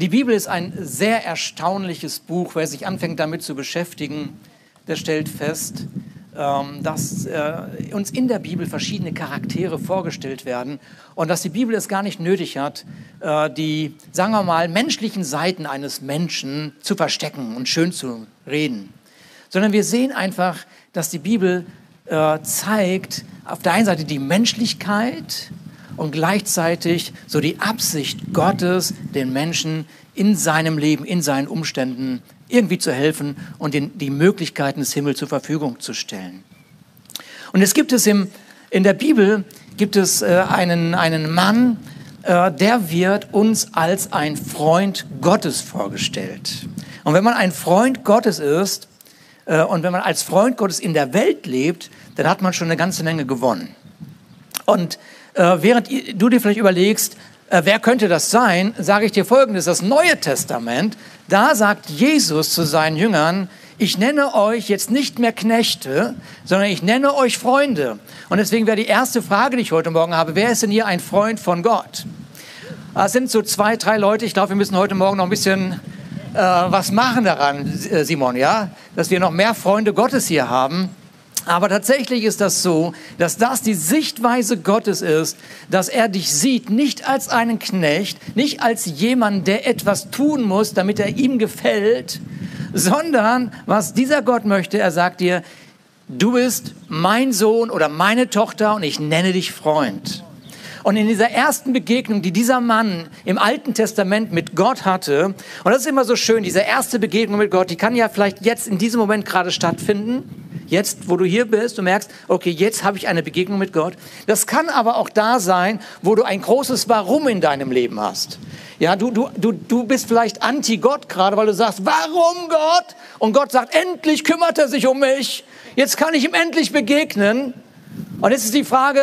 Die Bibel ist ein sehr erstaunliches Buch. Wer sich anfängt damit zu beschäftigen, der stellt fest, ähm, dass äh, uns in der Bibel verschiedene Charaktere vorgestellt werden und dass die Bibel es gar nicht nötig hat, äh, die, sagen wir mal, menschlichen Seiten eines Menschen zu verstecken und schön zu reden, sondern wir sehen einfach, dass die Bibel äh, zeigt auf der einen Seite die Menschlichkeit und gleichzeitig so die Absicht Gottes, den Menschen in seinem Leben, in seinen Umständen irgendwie zu helfen und den, die Möglichkeiten des Himmels zur Verfügung zu stellen. Und es gibt es im, in der Bibel gibt es äh, einen, einen Mann, äh, der wird uns als ein Freund Gottes vorgestellt. Und wenn man ein Freund Gottes ist äh, und wenn man als Freund Gottes in der Welt lebt, dann hat man schon eine ganze Menge gewonnen. Und äh, während du dir vielleicht überlegst, äh, wer könnte das sein, sage ich dir Folgendes. Das Neue Testament, da sagt Jesus zu seinen Jüngern, ich nenne euch jetzt nicht mehr Knechte, sondern ich nenne euch Freunde. Und deswegen wäre die erste Frage, die ich heute Morgen habe, wer ist denn hier ein Freund von Gott? Es sind so zwei, drei Leute. Ich glaube, wir müssen heute Morgen noch ein bisschen äh, was machen daran, äh, Simon, ja? Dass wir noch mehr Freunde Gottes hier haben. Aber tatsächlich ist das so, dass das die Sichtweise Gottes ist, dass er dich sieht nicht als einen Knecht, nicht als jemand, der etwas tun muss, damit er ihm gefällt, sondern was dieser Gott möchte, er sagt dir, du bist mein Sohn oder meine Tochter und ich nenne dich Freund. Und in dieser ersten Begegnung, die dieser Mann im Alten Testament mit Gott hatte, und das ist immer so schön, diese erste Begegnung mit Gott, die kann ja vielleicht jetzt in diesem Moment gerade stattfinden, Jetzt, wo du hier bist, du merkst, okay, jetzt habe ich eine Begegnung mit Gott. Das kann aber auch da sein, wo du ein großes Warum in deinem Leben hast. Ja, du, du, du, du bist vielleicht anti-Gott gerade, weil du sagst, warum Gott? Und Gott sagt, endlich kümmert er sich um mich. Jetzt kann ich ihm endlich begegnen. Und jetzt ist die Frage,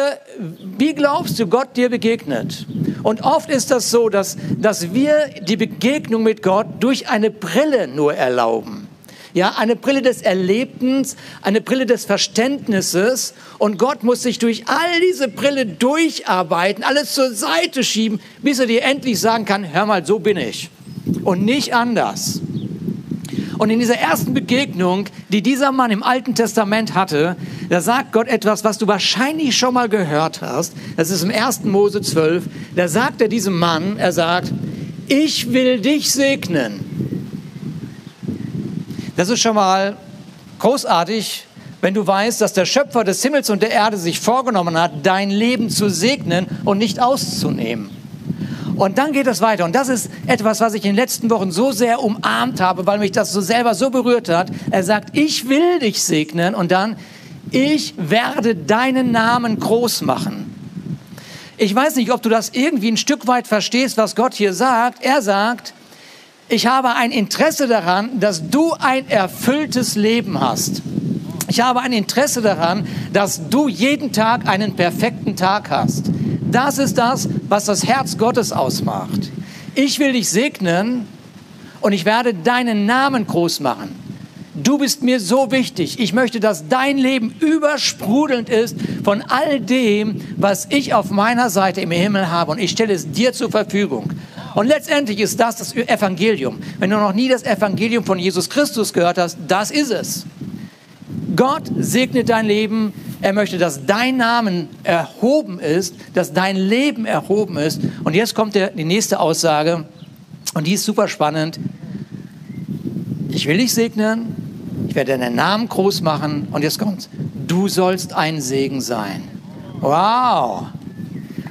wie glaubst du, Gott dir begegnet? Und oft ist das so, dass, dass wir die Begegnung mit Gott durch eine Brille nur erlauben. Ja, eine Brille des Erlebens, eine Brille des Verständnisses. Und Gott muss sich durch all diese Brille durcharbeiten, alles zur Seite schieben, bis er dir endlich sagen kann, hör mal, so bin ich. Und nicht anders. Und in dieser ersten Begegnung, die dieser Mann im Alten Testament hatte, da sagt Gott etwas, was du wahrscheinlich schon mal gehört hast. Das ist im 1. Mose 12. Da sagt er diesem Mann, er sagt, ich will dich segnen. Das ist schon mal großartig, wenn du weißt, dass der Schöpfer des Himmels und der Erde sich vorgenommen hat, dein Leben zu segnen und nicht auszunehmen. Und dann geht es weiter. Und das ist etwas, was ich in den letzten Wochen so sehr umarmt habe, weil mich das so selber so berührt hat. Er sagt, ich will dich segnen und dann, ich werde deinen Namen groß machen. Ich weiß nicht, ob du das irgendwie ein Stück weit verstehst, was Gott hier sagt. Er sagt, ich habe ein Interesse daran, dass du ein erfülltes Leben hast. Ich habe ein Interesse daran, dass du jeden Tag einen perfekten Tag hast. Das ist das, was das Herz Gottes ausmacht. Ich will dich segnen und ich werde deinen Namen groß machen. Du bist mir so wichtig. Ich möchte, dass dein Leben übersprudelnd ist von all dem, was ich auf meiner Seite im Himmel habe. Und ich stelle es dir zur Verfügung. Und letztendlich ist das das Evangelium. Wenn du noch nie das Evangelium von Jesus Christus gehört hast, das ist es. Gott segnet dein Leben. Er möchte, dass dein Name erhoben ist, dass dein Leben erhoben ist. Und jetzt kommt der, die nächste Aussage. Und die ist super spannend. Ich will dich segnen. Ich werde deinen Namen groß machen. Und jetzt kommt's. Du sollst ein Segen sein. Wow.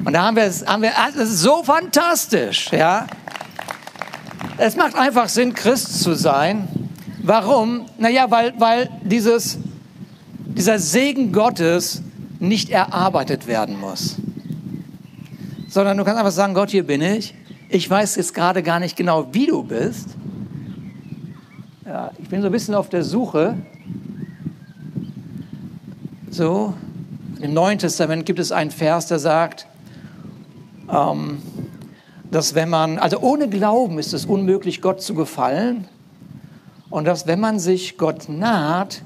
Und da haben wir, haben wir, ah, das ist so fantastisch, ja. Es macht einfach Sinn, Christ zu sein. Warum? Naja, weil, weil dieses, dieser Segen Gottes nicht erarbeitet werden muss. Sondern du kannst einfach sagen, Gott, hier bin ich. Ich weiß jetzt gerade gar nicht genau, wie du bist. Ja, ich bin so ein bisschen auf der Suche. So, im Neuen Testament gibt es einen Vers, der sagt, ähm, dass wenn man, also ohne Glauben ist es unmöglich, Gott zu gefallen. Und dass wenn man sich Gott naht,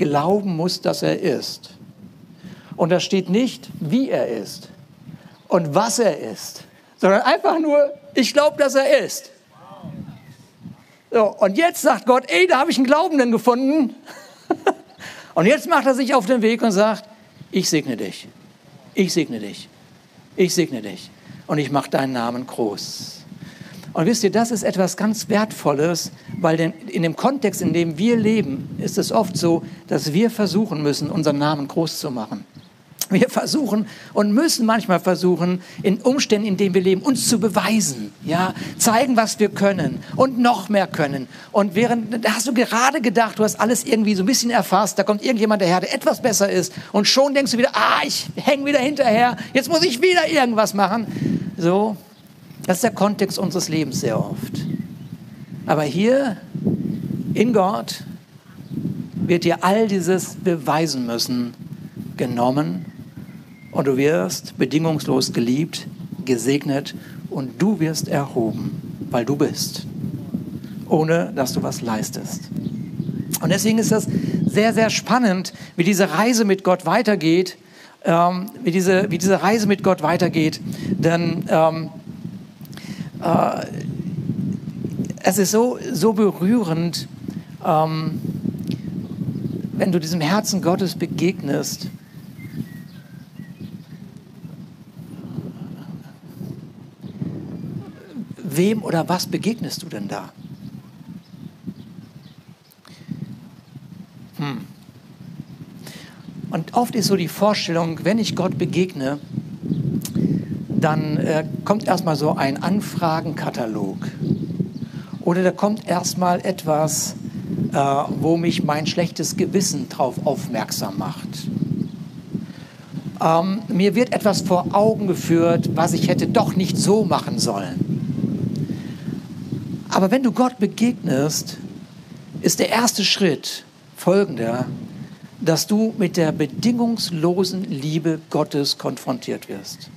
glauben muss, dass er ist. Und da steht nicht, wie er ist und was er ist, sondern einfach nur, ich glaube, dass er ist. So, und jetzt sagt Gott, ey, da habe ich einen Glaubenden gefunden. und jetzt macht er sich auf den Weg und sagt, ich segne dich. Ich segne dich. Ich segne dich. Und ich mache deinen Namen groß. Und wisst ihr, das ist etwas ganz Wertvolles, weil in dem Kontext, in dem wir leben, ist es oft so, dass wir versuchen müssen, unseren Namen groß zu machen. Wir versuchen und müssen manchmal versuchen, in Umständen, in denen wir leben, uns zu beweisen, ja, zeigen, was wir können und noch mehr können. Und während, da hast du gerade gedacht, du hast alles irgendwie so ein bisschen erfasst, da kommt irgendjemand daher, der etwas besser ist und schon denkst du wieder, ah, ich hänge wieder hinterher, jetzt muss ich wieder irgendwas machen. So, das ist der Kontext unseres Lebens sehr oft. Aber hier in Gott wird dir all dieses beweisen müssen, genommen und du wirst bedingungslos geliebt, gesegnet und du wirst erhoben, weil du bist, ohne dass du was leistest. Und deswegen ist das sehr, sehr spannend, wie diese Reise mit Gott weitergeht, ähm, wie, diese, wie diese Reise mit Gott weitergeht. Denn ähm, äh, es ist so, so berührend, ähm, wenn du diesem Herzen Gottes begegnest wem oder was begegnest du denn da? Hm. Und oft ist so die Vorstellung, wenn ich Gott begegne, dann äh, kommt erstmal so ein Anfragenkatalog. Oder da kommt erstmal etwas, äh, wo mich mein schlechtes Gewissen darauf aufmerksam macht. Ähm, mir wird etwas vor Augen geführt, was ich hätte doch nicht so machen sollen. Aber wenn du Gott begegnest, ist der erste Schritt folgender, dass du mit der bedingungslosen Liebe Gottes konfrontiert wirst.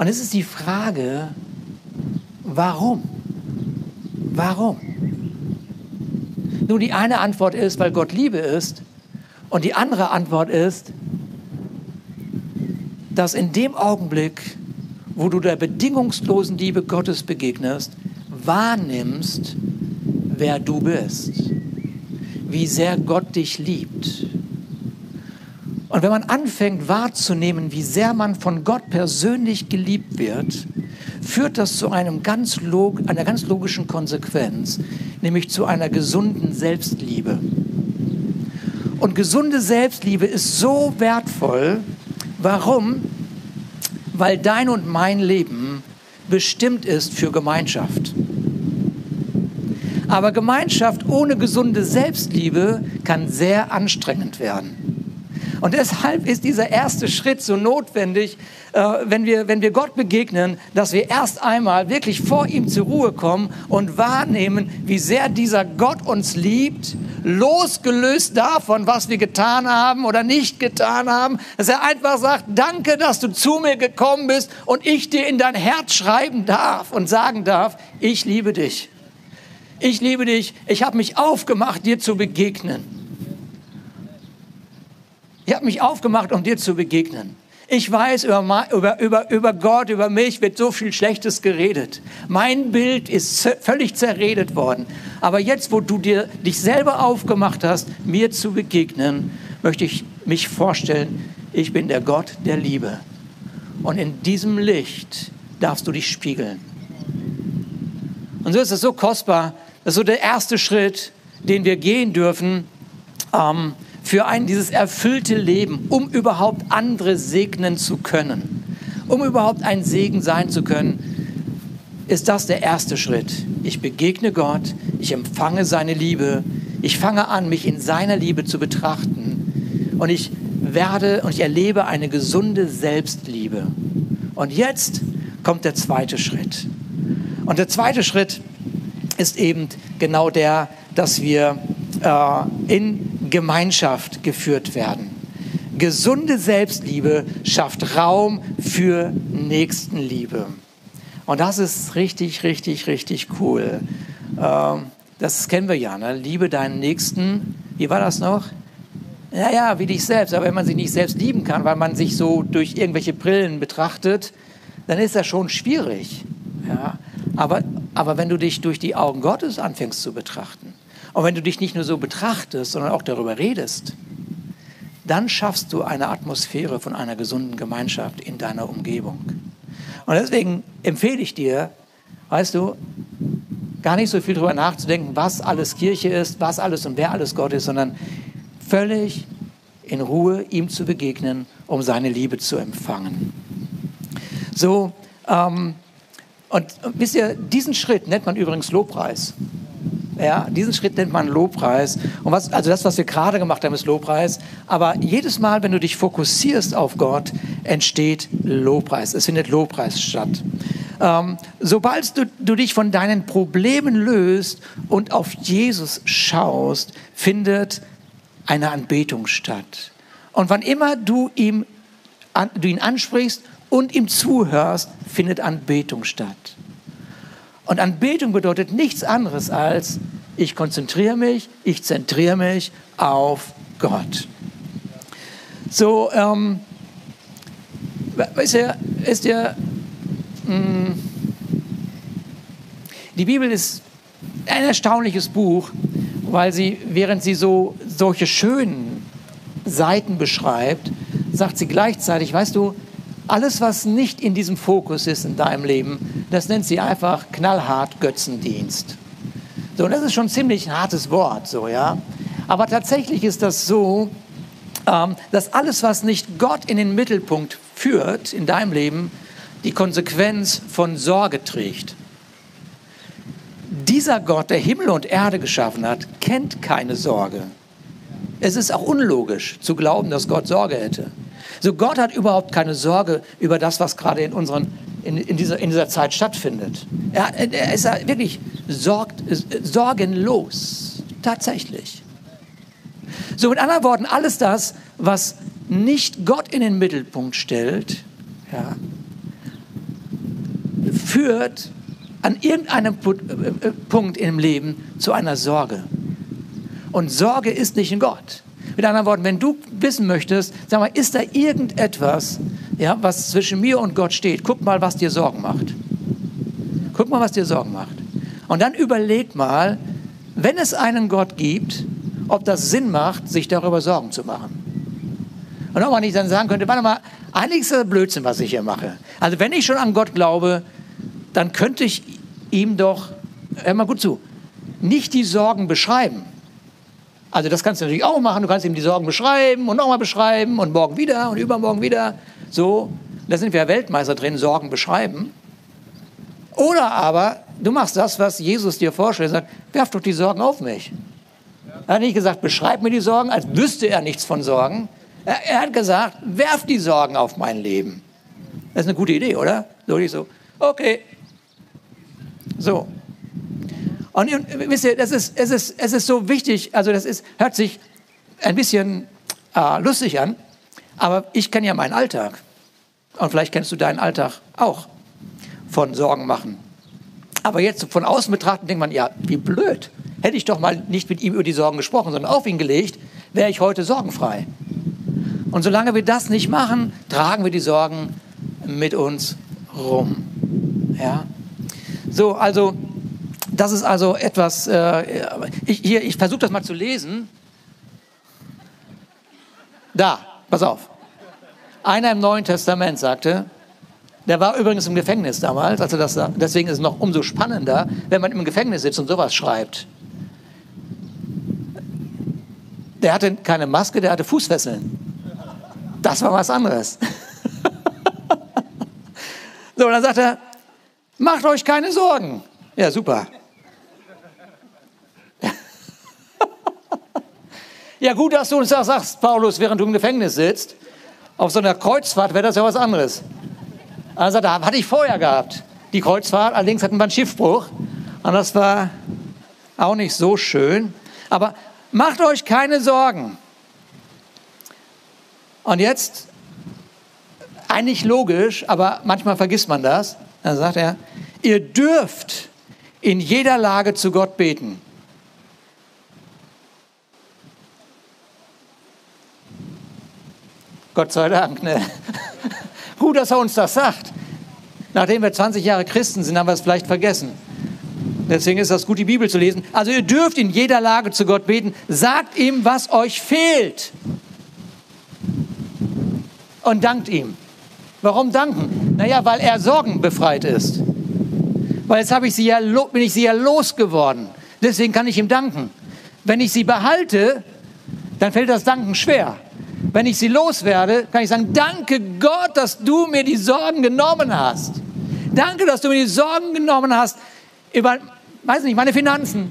Und es ist die Frage, warum? Warum? Nun, die eine Antwort ist, weil Gott Liebe ist. Und die andere Antwort ist, dass in dem Augenblick, wo du der bedingungslosen Liebe Gottes begegnest, wahrnimmst, wer du bist, wie sehr Gott dich liebt. Und wenn man anfängt wahrzunehmen, wie sehr man von Gott persönlich geliebt wird, führt das zu einem ganz einer ganz logischen Konsequenz, nämlich zu einer gesunden Selbstliebe. Und gesunde Selbstliebe ist so wertvoll. Warum? weil dein und mein Leben bestimmt ist für Gemeinschaft. Aber Gemeinschaft ohne gesunde Selbstliebe kann sehr anstrengend werden. Und deshalb ist dieser erste Schritt so notwendig, äh, wenn, wir, wenn wir Gott begegnen, dass wir erst einmal wirklich vor ihm zur Ruhe kommen und wahrnehmen, wie sehr dieser Gott uns liebt, losgelöst davon, was wir getan haben oder nicht getan haben, dass er einfach sagt, danke, dass du zu mir gekommen bist und ich dir in dein Herz schreiben darf und sagen darf, ich liebe dich. Ich liebe dich, ich habe mich aufgemacht, dir zu begegnen. Ich habe mich aufgemacht, um dir zu begegnen. Ich weiß, über, über, über, über Gott, über mich wird so viel Schlechtes geredet. Mein Bild ist völlig zerredet worden. Aber jetzt, wo du dir dich selber aufgemacht hast, mir zu begegnen, möchte ich mich vorstellen, ich bin der Gott der Liebe. Und in diesem Licht darfst du dich spiegeln. Und so ist es so kostbar. Das ist so der erste Schritt, den wir gehen dürfen. Ähm, für ein dieses erfüllte Leben, um überhaupt andere segnen zu können, um überhaupt ein Segen sein zu können, ist das der erste Schritt. Ich begegne Gott, ich empfange seine Liebe, ich fange an, mich in seiner Liebe zu betrachten und ich werde und ich erlebe eine gesunde Selbstliebe. Und jetzt kommt der zweite Schritt. Und der zweite Schritt ist eben genau der, dass wir äh, in Gemeinschaft geführt werden. Gesunde Selbstliebe schafft Raum für Nächstenliebe. Und das ist richtig, richtig, richtig cool. Ähm, das kennen wir ja. Ne? Liebe deinen Nächsten. Wie war das noch? Ja, ja, wie dich selbst. Aber wenn man sich nicht selbst lieben kann, weil man sich so durch irgendwelche Brillen betrachtet, dann ist das schon schwierig. Ja? Aber Aber wenn du dich durch die Augen Gottes anfängst zu betrachten, und wenn du dich nicht nur so betrachtest, sondern auch darüber redest, dann schaffst du eine Atmosphäre von einer gesunden Gemeinschaft in deiner Umgebung. Und deswegen empfehle ich dir, weißt du, gar nicht so viel darüber nachzudenken, was alles Kirche ist, was alles und wer alles Gott ist, sondern völlig in Ruhe ihm zu begegnen, um seine Liebe zu empfangen. So, ähm, und wisst ihr, diesen Schritt nennt man übrigens Lobpreis. Ja, diesen Schritt nennt man Lobpreis. Und was, also das, was wir gerade gemacht haben, ist Lobpreis. Aber jedes Mal, wenn du dich fokussierst auf Gott, entsteht Lobpreis. Es findet Lobpreis statt. Ähm, sobald du, du dich von deinen Problemen löst und auf Jesus schaust, findet eine Anbetung statt. Und wann immer du, ihm, an, du ihn ansprichst und ihm zuhörst, findet Anbetung statt. Und Anbetung bedeutet nichts anderes als, ich konzentriere mich, ich zentriere mich auf Gott. So, ähm, ist ja, ist ja, mh, mm, die Bibel ist ein erstaunliches Buch, weil sie, während sie so solche schönen Seiten beschreibt, sagt sie gleichzeitig, weißt du, alles, was nicht in diesem Fokus ist in deinem Leben, das nennt sie einfach knallhart Götzendienst. So, und das ist schon ziemlich ein hartes Wort, so, ja. Aber tatsächlich ist das so, ähm, dass alles, was nicht Gott in den Mittelpunkt führt in deinem Leben, die Konsequenz von Sorge trägt. Dieser Gott, der Himmel und Erde geschaffen hat, kennt keine Sorge. Es ist auch unlogisch zu glauben, dass Gott Sorge hätte. So Gott hat überhaupt keine Sorge über das, was gerade in, unseren, in, in, dieser, in dieser Zeit stattfindet. Er, er ist wirklich sorgt, sorgenlos, tatsächlich. So mit anderen Worten, alles das, was nicht Gott in den Mittelpunkt stellt, ja, führt an irgendeinem äh, äh, Punkt im Leben zu einer Sorge. Und Sorge ist nicht in Gott. Mit anderen Worten, wenn du wissen möchtest, sag mal, ist da irgendetwas, ja, was zwischen mir und Gott steht? Guck mal, was dir Sorgen macht. Guck mal, was dir Sorgen macht. Und dann überleg mal, wenn es einen Gott gibt, ob das Sinn macht, sich darüber Sorgen zu machen. Und ob man nicht dann sagen könnte, warte mal, eigentlich ist das Blödsinn, was ich hier mache. Also wenn ich schon an Gott glaube, dann könnte ich ihm doch, hör mal gut zu, nicht die Sorgen beschreiben, also das kannst du natürlich auch machen. Du kannst ihm die Sorgen beschreiben und nochmal beschreiben und morgen wieder und übermorgen wieder. So, da sind wir Weltmeister drin, Sorgen beschreiben. Oder aber du machst das, was Jesus dir vorstellt, sagt, werf doch die Sorgen auf mich. Er hat nicht gesagt, beschreib mir die Sorgen, als wüsste er nichts von Sorgen. Er, er hat gesagt, werf die Sorgen auf mein Leben. Das ist eine gute Idee, oder? So, ich so, okay. So, und wisst ihr, das ist, es, ist, es ist so wichtig, also das ist, hört sich ein bisschen äh, lustig an, aber ich kenne ja meinen Alltag. Und vielleicht kennst du deinen Alltag auch von Sorgen machen. Aber jetzt von außen betrachten denkt man, ja, wie blöd. Hätte ich doch mal nicht mit ihm über die Sorgen gesprochen, sondern auf ihn gelegt, wäre ich heute sorgenfrei. Und solange wir das nicht machen, tragen wir die Sorgen mit uns rum. Ja? So, also das ist also etwas, äh, ich, hier, ich versuche das mal zu lesen. Da, pass auf. Einer im Neuen Testament sagte, der war übrigens im Gefängnis damals, also das, deswegen ist es noch umso spannender, wenn man im Gefängnis sitzt und sowas schreibt. Der hatte keine Maske, der hatte Fußfesseln. Das war was anderes. so, dann sagt er, macht euch keine Sorgen. Ja, super. Ja, gut, dass du uns das sagst, Paulus, während du im Gefängnis sitzt. Auf so einer Kreuzfahrt wäre das ja was anderes. Also da hatte ich vorher gehabt. Die Kreuzfahrt, allerdings hatten wir einen Schiffbruch. Und das war auch nicht so schön. Aber macht euch keine Sorgen. Und jetzt, eigentlich logisch, aber manchmal vergisst man das. Dann sagt er, ihr dürft in jeder Lage zu Gott beten. Gott sei Dank. Ne? Gut, dass er uns das sagt. Nachdem wir 20 Jahre Christen sind, haben wir es vielleicht vergessen. Deswegen ist das gut, die Bibel zu lesen. Also ihr dürft in jeder Lage zu Gott beten. Sagt ihm, was euch fehlt. Und dankt ihm. Warum danken? Naja, weil er sorgenbefreit ist. Weil jetzt ich sie ja, bin ich sie ja losgeworden. Deswegen kann ich ihm danken. Wenn ich sie behalte, dann fällt das Danken schwer. Wenn ich sie loswerde, kann ich sagen, danke Gott, dass du mir die Sorgen genommen hast. Danke, dass du mir die Sorgen genommen hast über, weiß nicht, meine Finanzen,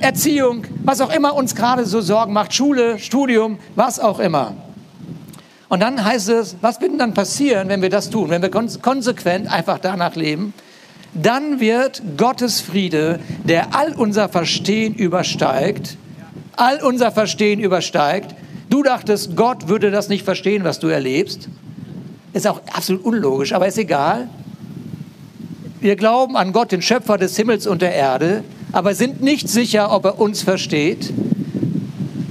Erziehung, was auch immer uns gerade so Sorgen macht, Schule, Studium, was auch immer. Und dann heißt es, was wird denn dann passieren, wenn wir das tun, wenn wir konsequent einfach danach leben? Dann wird Gottes Friede, der all unser Verstehen übersteigt, all unser Verstehen übersteigt. Du dachtest, Gott würde das nicht verstehen, was du erlebst. Ist auch absolut unlogisch, aber ist egal. Wir glauben an Gott, den Schöpfer des Himmels und der Erde, aber sind nicht sicher, ob er uns versteht.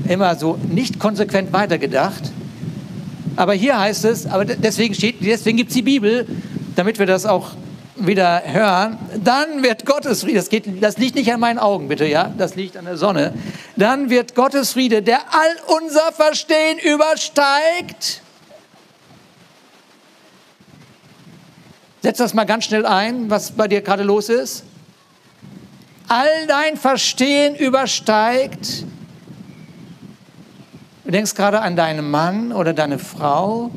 Immer so nicht konsequent weitergedacht. Aber hier heißt es, aber deswegen, deswegen gibt es die Bibel, damit wir das auch wieder hören, dann wird Gottes Friede, das, geht, das liegt nicht an meinen Augen, bitte, ja, das liegt an der Sonne, dann wird Gottes Friede, der all unser Verstehen übersteigt. Setz das mal ganz schnell ein, was bei dir gerade los ist. All dein Verstehen übersteigt Du denkst gerade an deinen Mann oder deine Frau.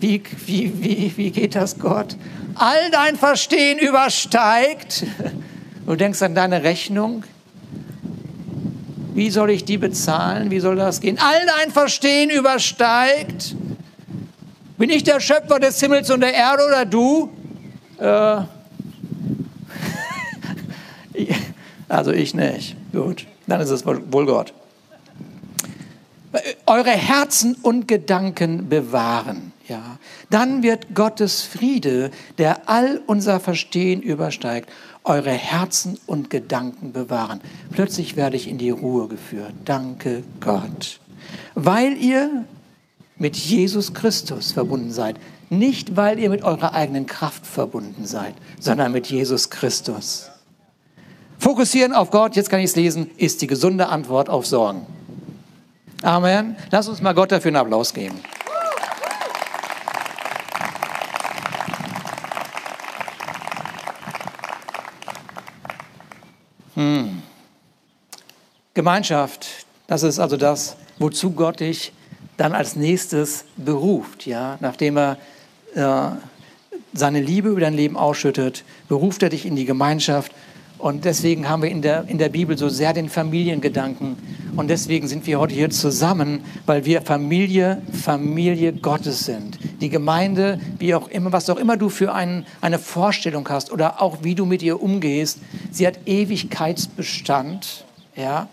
Wie, wie, wie, wie geht das Gott? All dein Verstehen übersteigt. Du denkst an deine Rechnung. Wie soll ich die bezahlen? Wie soll das gehen? All dein Verstehen übersteigt. Bin ich der Schöpfer des Himmels und der Erde oder du? Äh, also ich nicht. Gut, dann ist es wohl Gott eure Herzen und Gedanken bewahren. Ja, dann wird Gottes Friede, der all unser Verstehen übersteigt, eure Herzen und Gedanken bewahren. Plötzlich werde ich in die Ruhe geführt. Danke Gott. Weil ihr mit Jesus Christus verbunden seid. Nicht, weil ihr mit eurer eigenen Kraft verbunden seid, sondern mit Jesus Christus. Fokussieren auf Gott, jetzt kann ich es lesen, ist die gesunde Antwort auf Sorgen. Amen. Lass uns mal Gott dafür einen Applaus geben. Hm. Gemeinschaft, das ist also das, wozu Gott dich dann als nächstes beruft, ja, nachdem er äh, seine Liebe über dein Leben ausschüttet, beruft er dich in die Gemeinschaft und deswegen haben wir in der, in der Bibel so sehr den Familiengedanken. Und deswegen sind wir heute hier zusammen, weil wir Familie, Familie Gottes sind. Die Gemeinde, wie auch immer, was auch immer du für ein, eine Vorstellung hast oder auch wie du mit ihr umgehst, sie hat Ewigkeitsbestand. Ja?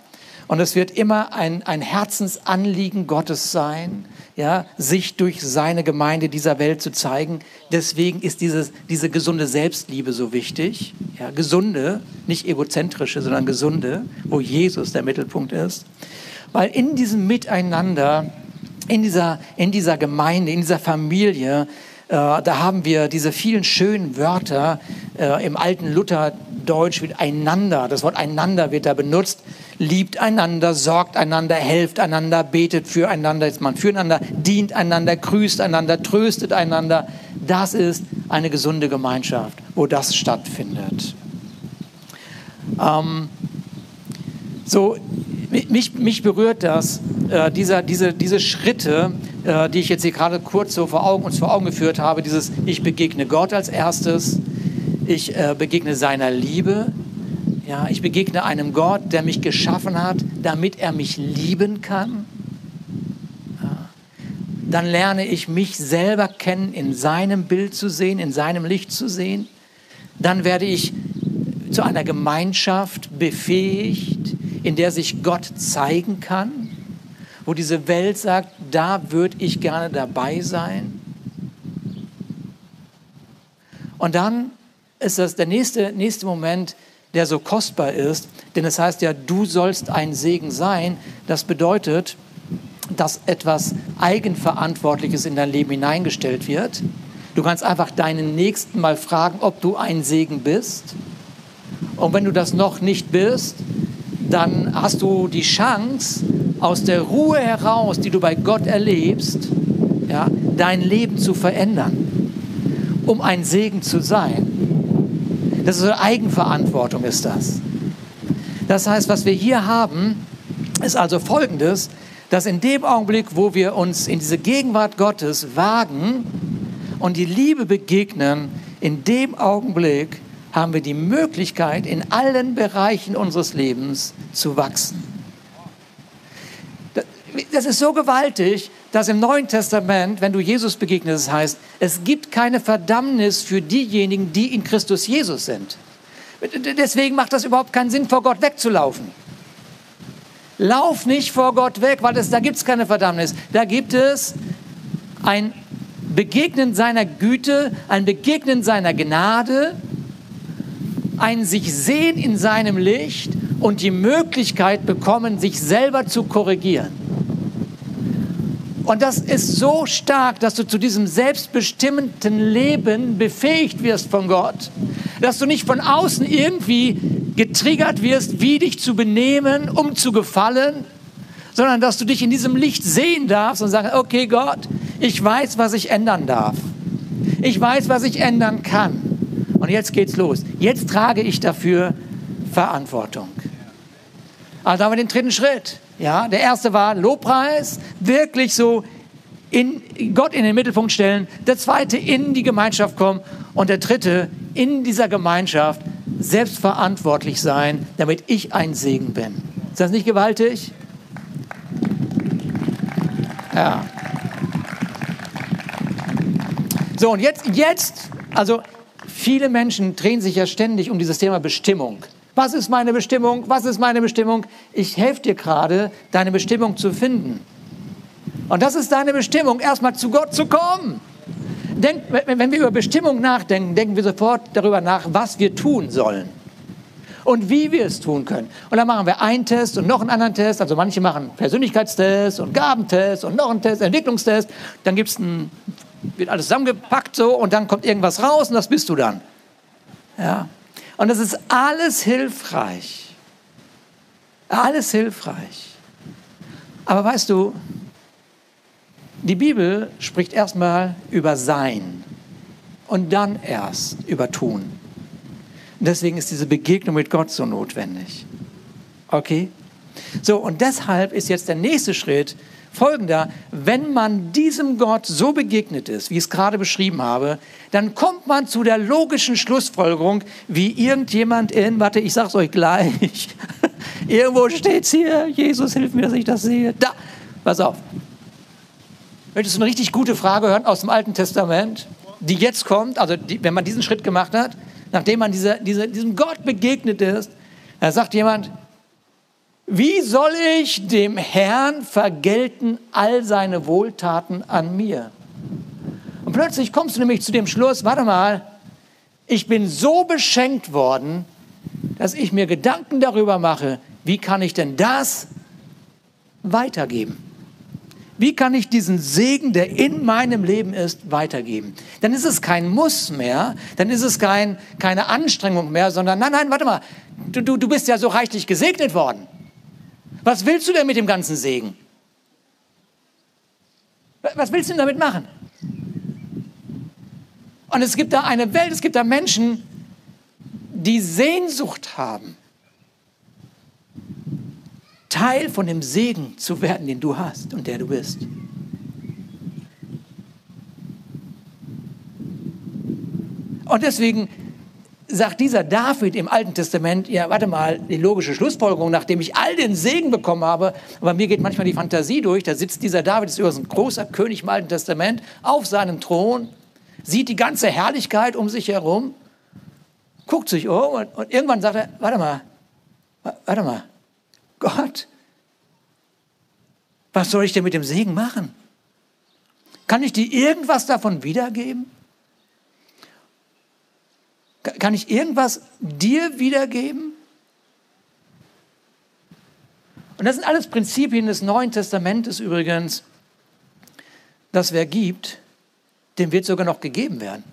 Und es wird immer ein, ein Herzensanliegen Gottes sein, ja, sich durch seine Gemeinde dieser Welt zu zeigen. Deswegen ist dieses, diese gesunde Selbstliebe so wichtig. Ja, gesunde, nicht egozentrische, sondern gesunde, wo Jesus der Mittelpunkt ist. Weil in diesem Miteinander, in dieser, in dieser Gemeinde, in dieser Familie, da haben wir diese vielen schönen Wörter äh, im alten Lutherdeutsch mit einander. Das Wort einander wird da benutzt liebt einander, sorgt einander, helft einander, betet füreinander, jetzt mal füreinander, dient einander, grüßt einander, tröstet einander. Das ist eine gesunde Gemeinschaft, wo das stattfindet. Ähm, so, mich, mich berührt das, äh, dieser, diese, diese Schritte, äh, die ich jetzt hier gerade kurz so vor Augen, uns vor Augen geführt habe, dieses, ich begegne Gott als erstes, ich äh, begegne seiner Liebe, ja, ich begegne einem Gott, der mich geschaffen hat, damit er mich lieben kann. Ja. Dann lerne ich mich selber kennen, in seinem Bild zu sehen, in seinem Licht zu sehen. Dann werde ich zu einer Gemeinschaft befähigt, in der sich Gott zeigen kann, wo diese Welt sagt, da würde ich gerne dabei sein. Und dann ist das der nächste, nächste Moment, der so kostbar ist. Denn es heißt ja, du sollst ein Segen sein. Das bedeutet, dass etwas Eigenverantwortliches in dein Leben hineingestellt wird. Du kannst einfach deinen Nächsten mal fragen, ob du ein Segen bist. Und wenn du das noch nicht bist, dann hast du die Chance, aus der Ruhe heraus, die du bei Gott erlebst, ja, dein Leben zu verändern, um ein Segen zu sein. Das ist eine Eigenverantwortung, ist das. Das heißt, was wir hier haben, ist also Folgendes, dass in dem Augenblick, wo wir uns in diese Gegenwart Gottes wagen und die Liebe begegnen, in dem Augenblick haben wir die Möglichkeit, in allen Bereichen unseres Lebens zu wachsen. Das ist so gewaltig, dass im Neuen Testament, wenn du Jesus begegnest, es heißt, es gibt keine Verdammnis für diejenigen, die in Christus Jesus sind. Deswegen macht das überhaupt keinen Sinn, vor Gott wegzulaufen. Lauf nicht vor Gott weg, weil es, da gibt es keine Verdammnis. Da gibt es ein Begegnen seiner Güte, ein Begegnen seiner Gnade, ein sich sehen in seinem Licht und die Möglichkeit bekommen, sich selber zu korrigieren. Und das ist so stark, dass du zu diesem selbstbestimmten Leben befähigt wirst von Gott, dass du nicht von außen irgendwie getriggert wirst, wie dich zu benehmen, um zu gefallen, sondern dass du dich in diesem Licht sehen darfst und sagst, okay Gott, ich weiß, was ich ändern darf. Ich weiß, was ich ändern kann. Und jetzt geht's los. Jetzt trage ich dafür Verantwortung. Also haben wir den dritten Schritt. Ja, der erste war Lobpreis, wirklich so in Gott in den Mittelpunkt stellen. Der zweite in die Gemeinschaft kommen und der dritte in dieser Gemeinschaft selbstverantwortlich sein, damit ich ein Segen bin. Ist das nicht gewaltig? Ja. So, und jetzt, jetzt, also viele Menschen drehen sich ja ständig um dieses Thema Bestimmung. Was ist meine Bestimmung? Was ist meine Bestimmung? Ich helfe dir gerade, deine Bestimmung zu finden. Und das ist deine Bestimmung, erstmal zu Gott zu kommen. Denk, wenn wir über Bestimmung nachdenken, denken wir sofort darüber nach, was wir tun sollen und wie wir es tun können. Und dann machen wir einen Test und noch einen anderen Test. Also manche machen Persönlichkeitstests und Gabentests und noch einen Test, Entwicklungstest. Dann gibt's ein, wird alles zusammengepackt so und dann kommt irgendwas raus und das bist du dann. Ja. Und es ist alles hilfreich. Alles hilfreich. Aber weißt du, die Bibel spricht erstmal über Sein und dann erst über Tun. Deswegen ist diese Begegnung mit Gott so notwendig. Okay? So, und deshalb ist jetzt der nächste Schritt, folgender, wenn man diesem Gott so begegnet ist, wie ich es gerade beschrieben habe, dann kommt man zu der logischen Schlussfolgerung, wie irgendjemand in, warte, ich sag's euch gleich, irgendwo steht's hier, Jesus hilf mir, dass ich das sehe. Da, pass auf. Möchtest du eine richtig gute Frage hören aus dem Alten Testament, die jetzt kommt, also die, wenn man diesen Schritt gemacht hat, nachdem man diese, diese, diesem Gott begegnet ist, da sagt jemand, wie soll ich dem Herrn vergelten all seine Wohltaten an mir? Und plötzlich kommst du nämlich zu dem Schluss, warte mal, ich bin so beschenkt worden, dass ich mir Gedanken darüber mache, wie kann ich denn das weitergeben? Wie kann ich diesen Segen, der in meinem Leben ist, weitergeben? Dann ist es kein Muss mehr, dann ist es kein, keine Anstrengung mehr, sondern nein, nein, warte mal, du, du, du bist ja so reichlich gesegnet worden. Was willst du denn mit dem ganzen Segen? Was willst du denn damit machen? Und es gibt da eine Welt, es gibt da Menschen, die Sehnsucht haben, Teil von dem Segen zu werden, den du hast und der du bist. Und deswegen sagt dieser David im Alten Testament, ja, warte mal, die logische Schlussfolgerung, nachdem ich all den Segen bekommen habe, aber mir geht manchmal die Fantasie durch, da sitzt dieser David, ist übrigens ein großer König im Alten Testament, auf seinem Thron, sieht die ganze Herrlichkeit um sich herum, guckt sich um und, und irgendwann sagt er, warte mal, warte mal, Gott, was soll ich denn mit dem Segen machen? Kann ich dir irgendwas davon wiedergeben? Kann ich irgendwas dir wiedergeben? Und das sind alles Prinzipien des Neuen Testamentes übrigens, dass wer gibt, dem wird sogar noch gegeben werden.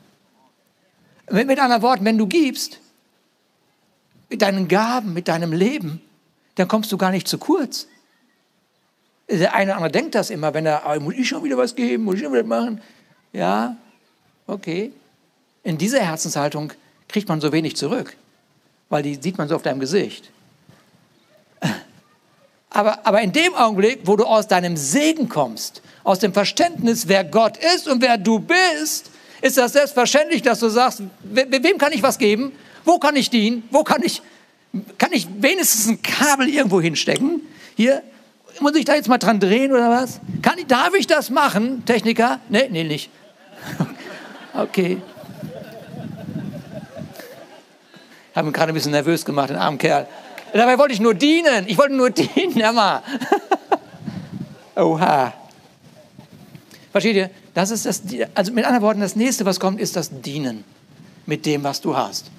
Mit anderen Worten, wenn du gibst, mit deinen Gaben, mit deinem Leben, dann kommst du gar nicht zu kurz. Der eine oder andere denkt das immer, wenn er, oh, muss ich schon wieder was geben, muss ich schon wieder machen? Ja, okay. In dieser Herzenshaltung kriegt man so wenig zurück, weil die sieht man so auf deinem Gesicht. Aber, aber in dem Augenblick, wo du aus deinem Segen kommst, aus dem Verständnis, wer Gott ist und wer du bist, ist das selbstverständlich, dass du sagst, we, wem kann ich was geben? Wo kann ich dienen? Wo kann ich, kann ich wenigstens ein Kabel irgendwo hinstecken? Hier, muss ich da jetzt mal dran drehen oder was? Kann, darf ich das machen, Techniker? Nee, nee, nicht. Okay. Ich habe ihn gerade ein bisschen nervös gemacht, den armen Kerl. Dabei wollte ich nur dienen. Ich wollte nur dienen, Emma. Oha. Versteht ihr? Das ist das, also mit anderen Worten, das nächste, was kommt, ist das Dienen mit dem, was du hast.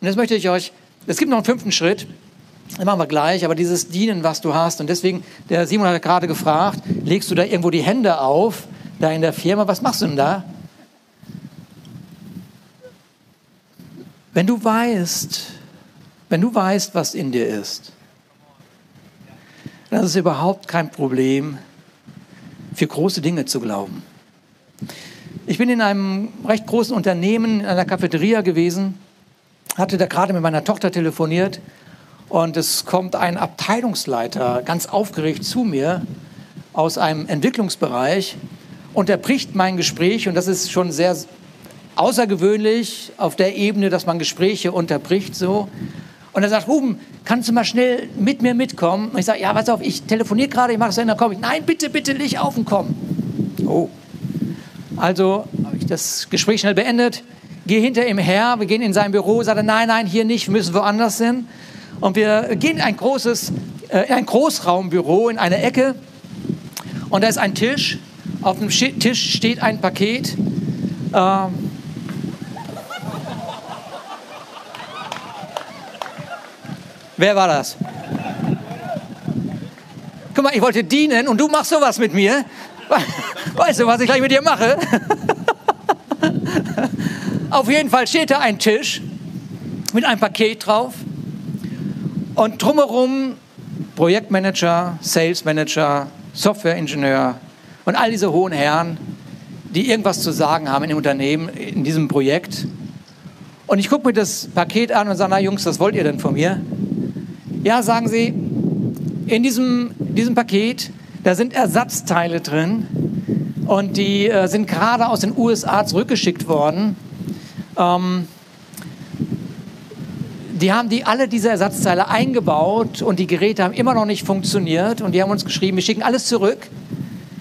Und jetzt möchte ich euch, es gibt noch einen fünften Schritt, den machen wir gleich, aber dieses Dienen, was du hast. Und deswegen, der Simon hat gerade gefragt, legst du da irgendwo die Hände auf, da in der Firma, was machst du denn da? Wenn du weißt, wenn du weißt, was in dir ist, dann ist es überhaupt kein Problem, für große Dinge zu glauben. Ich bin in einem recht großen Unternehmen, in einer Cafeteria gewesen, hatte da gerade mit meiner Tochter telefoniert und es kommt ein Abteilungsleiter ganz aufgeregt zu mir aus einem Entwicklungsbereich, unterbricht mein Gespräch und das ist schon sehr außergewöhnlich auf der Ebene, dass man Gespräche unterbricht so. Und er sagt, Ruben, kannst du mal schnell mit mir mitkommen? Und ich sage, ja, pass auf, ich telefoniere gerade, ich mache es dann komme ich. Nein, bitte, bitte, leg auf und komm. Oh. Also habe ich das Gespräch schnell beendet, gehe hinter ihm her, wir gehen in sein Büro, sagt er, nein, nein, hier nicht, wir müssen woanders hin. Und wir gehen in ein großes, äh, ein Großraumbüro in eine Ecke und da ist ein Tisch. Auf dem Tisch steht ein Paket. Ähm, Wer war das? Guck mal, ich wollte dienen und du machst sowas mit mir. Weißt du, was ich gleich mit dir mache? Auf jeden Fall steht da ein Tisch mit einem Paket drauf und drumherum Projektmanager, Sales Manager, Softwareingenieur und all diese hohen Herren, die irgendwas zu sagen haben in dem Unternehmen, in diesem Projekt. Und ich gucke mir das Paket an und sage, na Jungs, was wollt ihr denn von mir? Ja, sagen sie, in diesem, diesem Paket, da sind Ersatzteile drin und die äh, sind gerade aus den USA zurückgeschickt worden. Ähm, die haben die alle diese Ersatzteile eingebaut und die Geräte haben immer noch nicht funktioniert und die haben uns geschrieben, wir schicken alles zurück.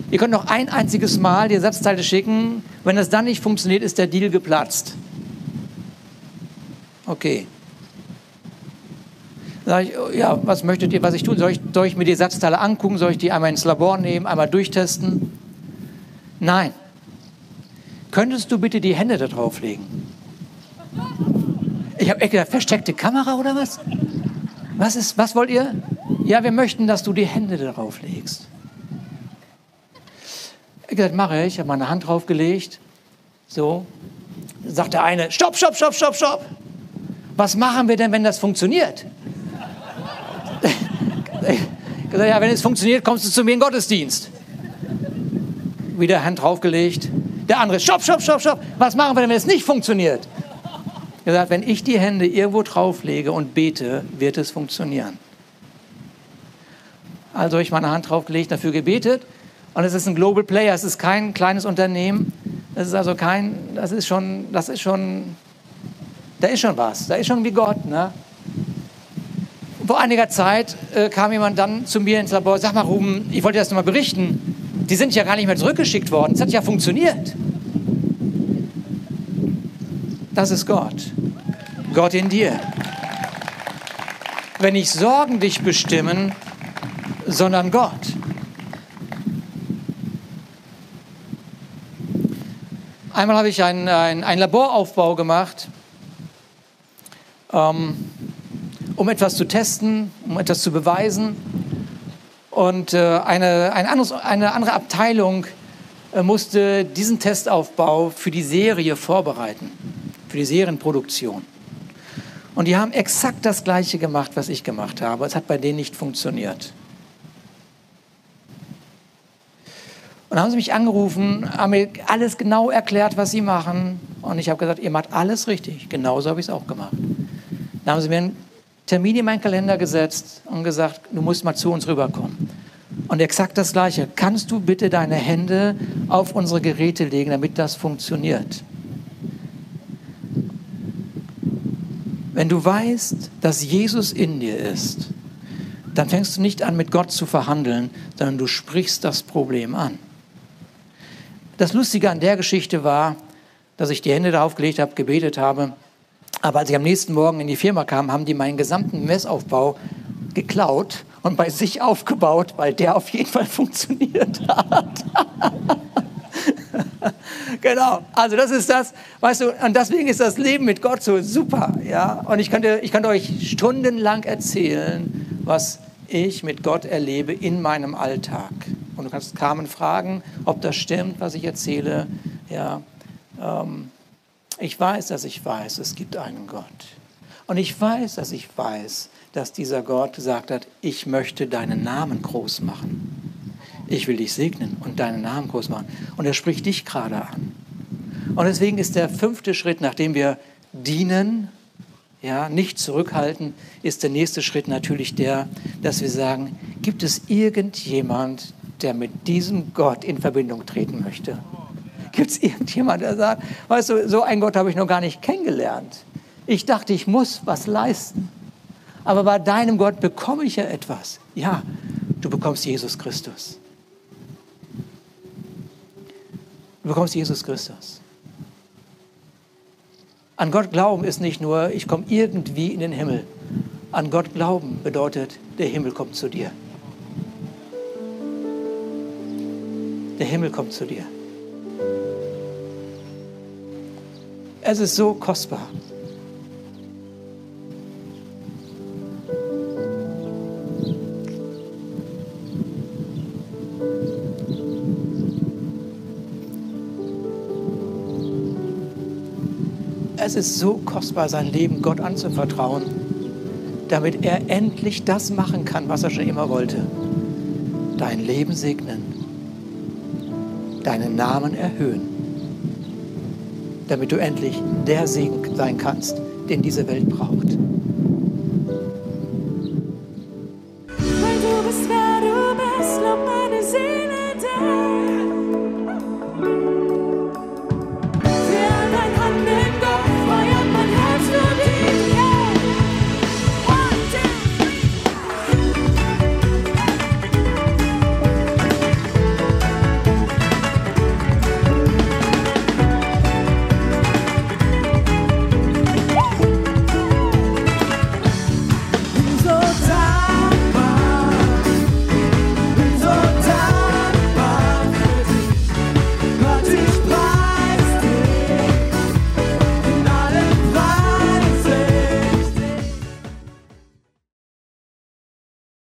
Ihr könnt noch ein einziges Mal die Ersatzteile schicken. Wenn das dann nicht funktioniert, ist der Deal geplatzt. Okay. Sag ich, ja, was möchtet ihr, was ich tun? Soll ich, soll ich mir die Ersatzteile angucken? Soll ich die einmal ins Labor nehmen, einmal durchtesten? Nein. Könntest du bitte die Hände da drauf legen? Ich habe echt gedacht, versteckte Kamera oder was? Was, ist, was wollt ihr? Ja, wir möchten, dass du die Hände darauf legst. Ich gesagt, mache ich. Ich habe meine Hand draufgelegt. So. Sagt der eine, stopp, stopp, stopp, stopp, stopp. Was machen wir denn, wenn das funktioniert? Ich gesagt, ja, wenn es funktioniert, kommst du zu mir in den Gottesdienst. Wieder Hand draufgelegt. Der andere, stopp, stopp, stopp, stopp. Was machen wir denn, wenn es nicht funktioniert? Er sagt, wenn ich die Hände irgendwo drauflege und bete, wird es funktionieren. Also habe ich meine Hand draufgelegt, dafür gebetet. Und es ist ein Global Player, es ist kein kleines Unternehmen. Es ist also kein, das ist schon, das ist schon, da ist schon was. Da ist schon wie Gott. Ne? Vor einiger Zeit äh, kam jemand dann zu mir ins Labor, sag mal Ruben, ich wollte dir das nochmal berichten. Die sind ja gar nicht mehr zurückgeschickt worden. Es hat ja funktioniert. Das ist Gott. Gott in dir. Wenn nicht Sorgen dich bestimmen, sondern Gott. Einmal habe ich einen ein Laboraufbau gemacht. Ähm, um etwas zu testen, um etwas zu beweisen. Und äh, eine, ein anderes, eine andere Abteilung äh, musste diesen Testaufbau für die Serie vorbereiten, für die Serienproduktion. Und die haben exakt das Gleiche gemacht, was ich gemacht habe. Es hat bei denen nicht funktioniert. Und dann haben sie mich angerufen, haben mir alles genau erklärt, was sie machen. Und ich habe gesagt, ihr macht alles richtig. Genauso habe ich es auch gemacht. Dann haben sie mir einen Termin in meinen Kalender gesetzt und gesagt, du musst mal zu uns rüberkommen. Und exakt das Gleiche. Kannst du bitte deine Hände auf unsere Geräte legen, damit das funktioniert? Wenn du weißt, dass Jesus in dir ist, dann fängst du nicht an, mit Gott zu verhandeln, sondern du sprichst das Problem an. Das Lustige an der Geschichte war, dass ich die Hände darauf gelegt habe, gebetet habe. Aber als ich am nächsten Morgen in die Firma kam, haben die meinen gesamten Messaufbau geklaut und bei sich aufgebaut, weil der auf jeden Fall funktioniert hat. genau, also das ist das, weißt du, und deswegen ist das Leben mit Gott so super, ja. Und ich könnte, ich könnte euch stundenlang erzählen, was ich mit Gott erlebe in meinem Alltag. Und du kannst Carmen fragen, ob das stimmt, was ich erzähle. Ja, ähm, ich weiß, dass ich weiß, es gibt einen Gott. Und ich weiß, dass ich weiß, dass dieser Gott gesagt hat, ich möchte deinen Namen groß machen. Ich will dich segnen und deinen Namen groß machen. Und er spricht dich gerade an. Und deswegen ist der fünfte Schritt, nachdem wir dienen, ja, nicht zurückhalten, ist der nächste Schritt natürlich der, dass wir sagen, gibt es irgendjemand, der mit diesem Gott in Verbindung treten möchte? Gibt es irgendjemand, der sagt, weißt du, so einen Gott habe ich noch gar nicht kennengelernt. Ich dachte, ich muss was leisten. Aber bei deinem Gott bekomme ich ja etwas. Ja, du bekommst Jesus Christus. Du bekommst Jesus Christus. An Gott glauben ist nicht nur, ich komme irgendwie in den Himmel. An Gott glauben bedeutet, der Himmel kommt zu dir. Der Himmel kommt zu dir. Es ist so kostbar. Es ist so kostbar, sein Leben Gott anzuvertrauen, damit er endlich das machen kann, was er schon immer wollte. Dein Leben segnen deinen Namen erhöhen, damit du endlich der Segen sein kannst, den diese Welt braucht.